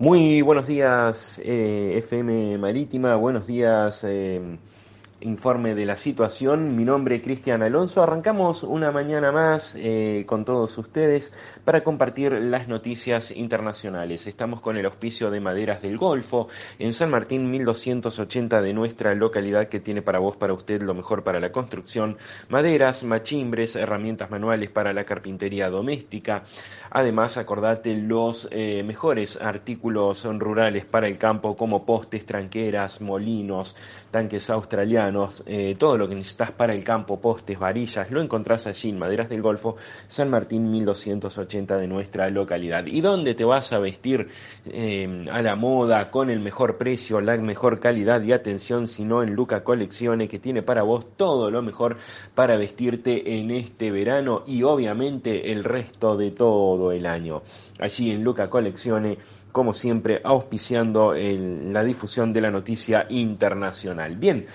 Muy buenos días, eh, FM Marítima, buenos días, eh, informe de la situación. Mi nombre es Cristian Alonso. Arrancamos una mañana más eh, con todos ustedes para compartir las noticias internacionales. Estamos con el auspicio de Maderas del Golfo en San Martín 1280 de nuestra localidad que tiene para vos, para usted, lo mejor para la construcción. Maderas, machimbres, herramientas manuales para la carpintería doméstica. Además, acordate los eh, mejores artículos rurales para el campo como postes, tranqueras, molinos, tanques australianos, eh, todo lo que necesitas para el campo, postes, varillas, lo encontrás allí en Maderas del Golfo, San Martín 1280 de nuestra localidad. ¿Y dónde te vas a vestir eh, a la moda, con el mejor precio, la mejor calidad y atención, sino en Luca Coleccione, que tiene para vos todo lo mejor para vestirte en este verano y obviamente el resto de todo el año? Allí en Luca Coleccione como siempre, auspiciando la difusión de la noticia internacional. Bien,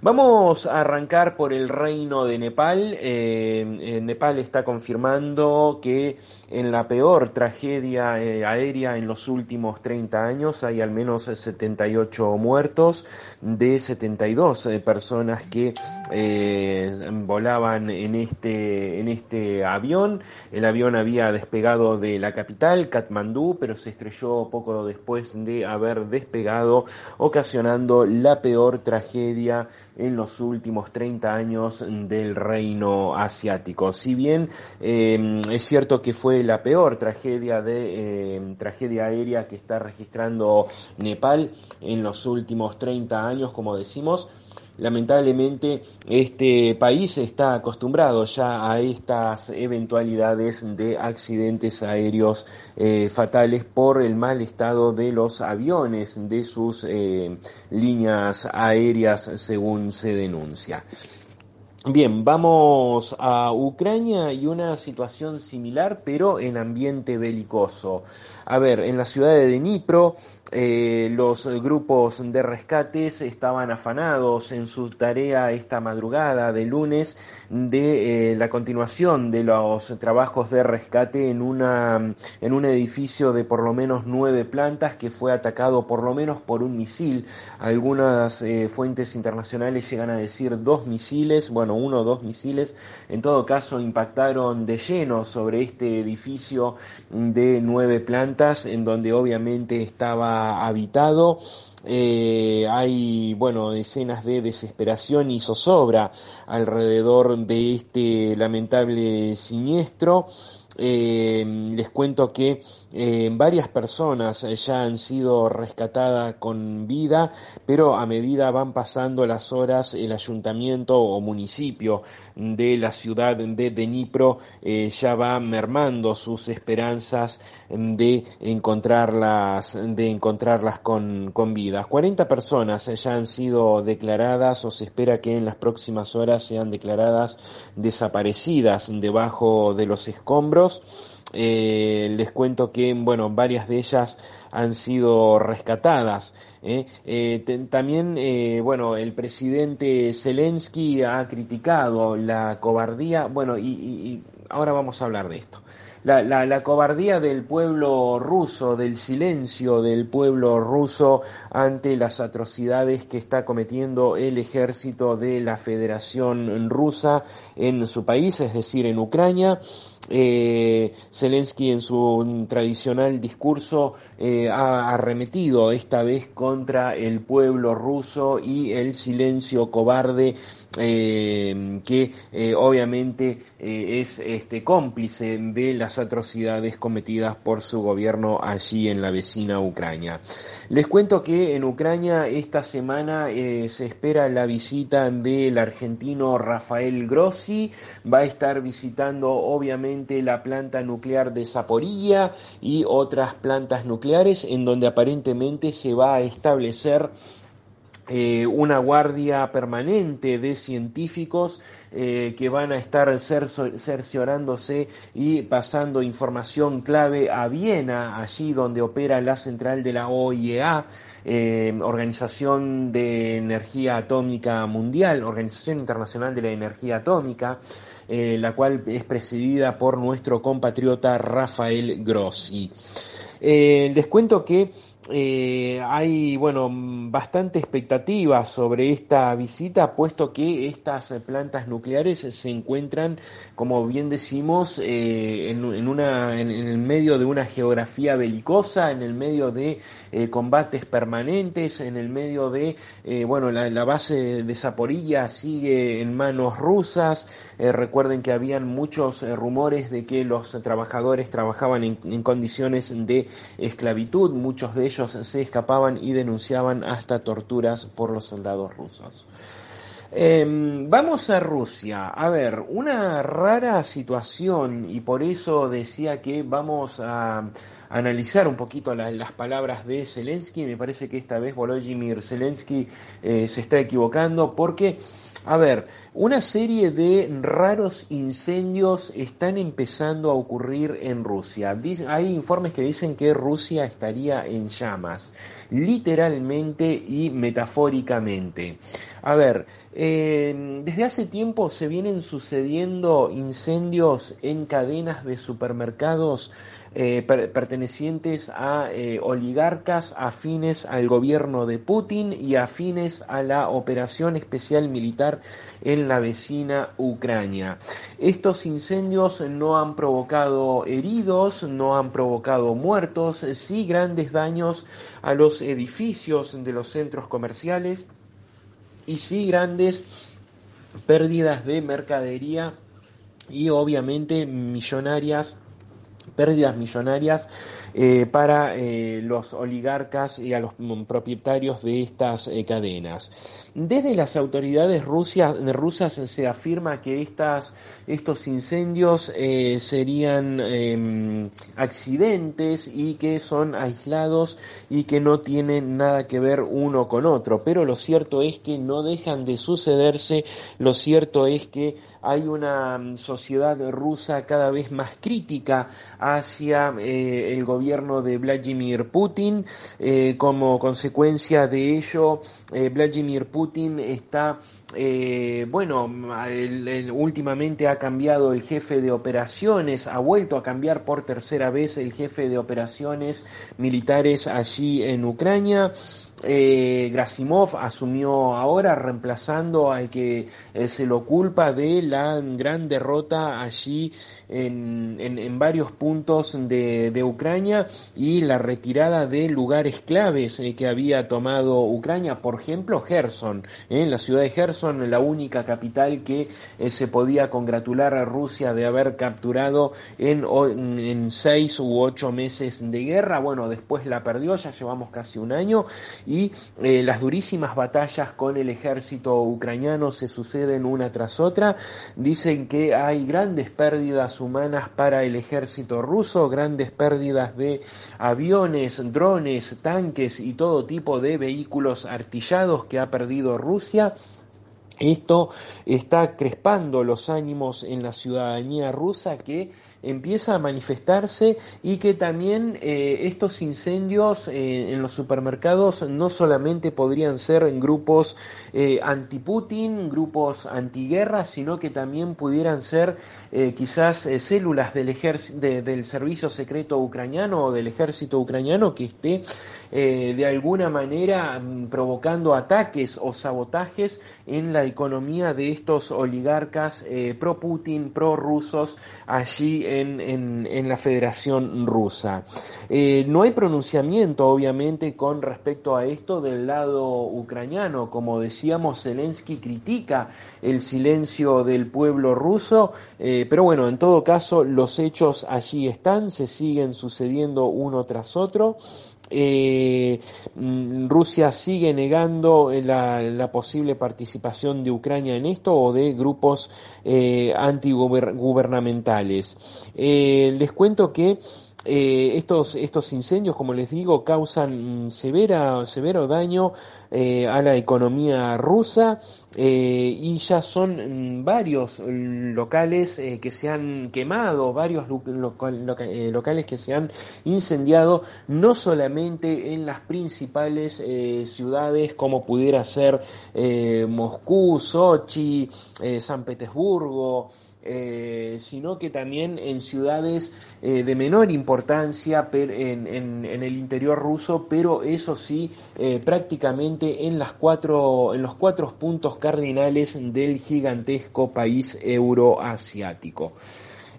vamos a arrancar por el reino de Nepal. Eh, Nepal está confirmando que en la peor tragedia eh, aérea en los últimos 30 años hay al menos 78 muertos de 72 eh, personas que volaban en este, en este avión. El avión había despegado de la capital, Katmandú, pero se estrelló poco después de haber despegado, ocasionando la peor tragedia en los últimos 30 años del reino asiático. Si bien eh, es cierto que fue la peor tragedia de eh, tragedia aérea que está registrando Nepal en los últimos 30 años, como decimos, Lamentablemente este país está acostumbrado ya a estas eventualidades de accidentes aéreos eh, fatales por el mal estado de los aviones de sus eh, líneas aéreas según se denuncia. Bien, vamos a Ucrania y una situación similar, pero en ambiente belicoso. A ver, en la ciudad de Dnipro, eh, los grupos de rescates estaban afanados en su tarea esta madrugada de lunes de eh, la continuación de los trabajos de rescate en, una, en un edificio de por lo menos nueve plantas que fue atacado por lo menos por un misil. Algunas eh, fuentes internacionales llegan a decir dos misiles, bueno, uno o dos misiles, en todo caso impactaron de lleno sobre este edificio de nueve plantas en donde obviamente estaba habitado. Eh, hay, bueno, escenas de desesperación y zozobra alrededor de este lamentable siniestro. Eh, les cuento que eh, varias personas ya han sido rescatadas con vida, pero a medida van pasando las horas, el ayuntamiento o municipio de la ciudad de Dnipro eh, ya va mermando sus esperanzas de encontrarlas, de encontrarlas con, con vida. 40 personas ya han sido declaradas o se espera que en las próximas horas sean declaradas desaparecidas debajo de los escombros eh, les cuento que, bueno, varias de ellas han sido rescatadas. ¿eh? Eh, también, bueno, el presidente Zelensky ha criticado la cobardía, bueno, y ahora vamos a hablar de esto la, la, cobardía del pueblo ruso, del silencio del pueblo ruso ante las atrocidades que está cometiendo el ejército de la Federación Rusa en su país, es decir, en Ucrania. Eh, Zelensky en su tradicional discurso eh, ha arremetido esta vez contra el pueblo ruso y el silencio cobarde eh, que eh, obviamente eh, es este cómplice de las atrocidades cometidas por su gobierno allí en la vecina Ucrania. Les cuento que en Ucrania esta semana se espera la visita del argentino Rafael Grossi, va a estar visitando obviamente la planta nuclear de Zaporilla y otras plantas nucleares en donde aparentemente se va a establecer eh, una guardia permanente de científicos eh, que van a estar cerciorándose y pasando información clave a Viena, allí donde opera la central de la OIEA, eh, Organización de Energía Atómica Mundial, Organización Internacional de la Energía Atómica, la cual es presidida por nuestro compatriota Rafael Grossi. les cuento que eh, hay bueno bastante expectativa sobre esta visita, puesto que estas plantas nucleares se encuentran, como bien decimos, eh, en, una, en, el medio de una geografía belicosa, en el medio de eh, combates permanentes, en el medio de bueno la, base de Zaporilla sigue en manos rusas. recuerden que habían muchos rumores de que los trabajadores trabajaban en, en condiciones de esclavitud, muchos de ellos se escapaban y denunciaban hasta torturas por los soldados rusos. Em, vamos a Rusia. A ver, una rara situación y por eso decía que vamos a analizar un poquito las palabras de Zelensky. Me parece que esta vez Volodymyr Zelensky eh, se está equivocando porque a ver, una serie de raros incendios están empezando a ocurrir en Rusia. Hay informes que dicen que Rusia estaría en llamas, literalmente y metafóricamente. A ver, eh, desde hace tiempo se vienen sucediendo incendios en cadenas de supermercados eh, pertenecientes a eh, oligarcas afines al gobierno de Putin y afines a la operación especial militar en la vecina Ucrania. Estos incendios no han provocado heridos, no han provocado muertos, sí grandes daños a los edificios de los centros comerciales y sí grandes pérdidas de mercadería y obviamente millonarias pérdidas millonarias eh, para eh, los oligarcas y a los propietarios de estas eh, cadenas. Desde las autoridades rusas se afirma que estas, estos incendios serían em, accidentes y que son aislados y que no tienen nada que ver uno con otro, pero lo cierto es que no dejan de sucederse, lo cierto es que hay una mm, sociedad rusa cada vez más crítica hacia el gobierno de Vladimir Putin. Eh, como consecuencia de ello, eh, Vladimir Putin está, eh, bueno, últimamente ha cambiado el jefe de operaciones, ha vuelto a cambiar por tercera vez el jefe de operaciones militares allí en Ucrania. Eh, Grasimov asumió ahora reemplazando al que eh, se lo culpa de la gran derrota allí en, en, varios puntos de, de, Ucrania y la retirada de lugares claves eh, que había tomado Ucrania, por ejemplo Gerson, en la ciudad de Gerson, la única capital que se podía congratular a Rusia de haber capturado en, en seis u ocho meses de guerra, bueno, después la perdió, ya llevamos casi un año y eh, las durísimas batallas con el ejército ucraniano se suceden una tras otra. Dicen que hay grandes pérdidas humanas para el ejército ruso, grandes pérdidas de aviones, drones, tanques y todo tipo de vehículos artillados que ha perdido Rusia. Esto está crespando los ánimos en la ciudadanía rusa que empieza a manifestarse y que también eh, estos incendios eh, en los supermercados no solamente podrían ser en grupos eh, anti-Putin, grupos antiguerra, sino que también pudieran ser quizás células del, del servicio secreto ucraniano o del ejército ucraniano que esté de alguna manera mm, provocando ataques o sabotajes en la economía de estos oligarcas pro-Putin, pro-rusos allí en, la Federación Rusa. Eh, no hay pronunciamiento, obviamente, con respecto a esto del lado ucraniano. Como decíamos, Zelensky critica el silencio del pueblo ruso, eh, pero bueno, en todo caso, los hechos allí están, se siguen sucediendo uno tras otro. Eh, mm, Rusia sigue negando la, posible participación de Ucrania en esto o de grupos eh, antigubernamentales. Eh, les cuento que eh, estos, estos incendios, como les digo, causan severa, severo daño eh, a la economía rusa eh, y ya son mm, varios locales que se han quemado, varios locales que se han incendiado, no solamente en las principales ciudades como pudiera ser Moscú, Sochi, San Petersburgo, eh, sino que también en ciudades eh, de menor importancia en, en, el interior ruso, pero eso sí, eh, prácticamente en, las cuatro, en los cuatro puntos cardinales del gigantesco país euroasiático.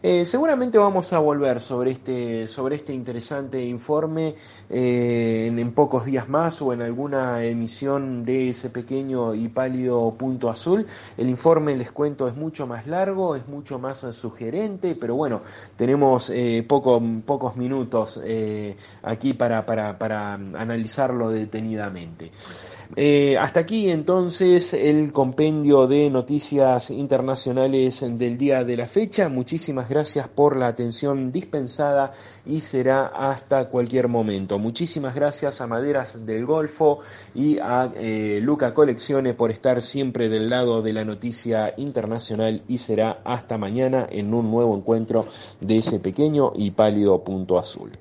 Eh, seguramente vamos a volver sobre este, sobre este interesante informe eh, en, pocos días más o en alguna emisión de ese pequeño y pálido punto azul. El informe, les cuento, es mucho más largo, es mucho más sugerente, pero bueno, tenemos eh, pocos minutos aquí para, para, para analizarlo detenidamente. Eh, hasta aquí entonces el compendio de noticias internacionales del día de la fecha. Muchísimas gracias por la atención dispensada y será hasta cualquier momento. Muchísimas gracias a Maderas del Golfo y a eh, Luca Colecciones por estar siempre del lado de la noticia internacional y será hasta mañana en un nuevo encuentro de ese pequeño y pálido punto azul.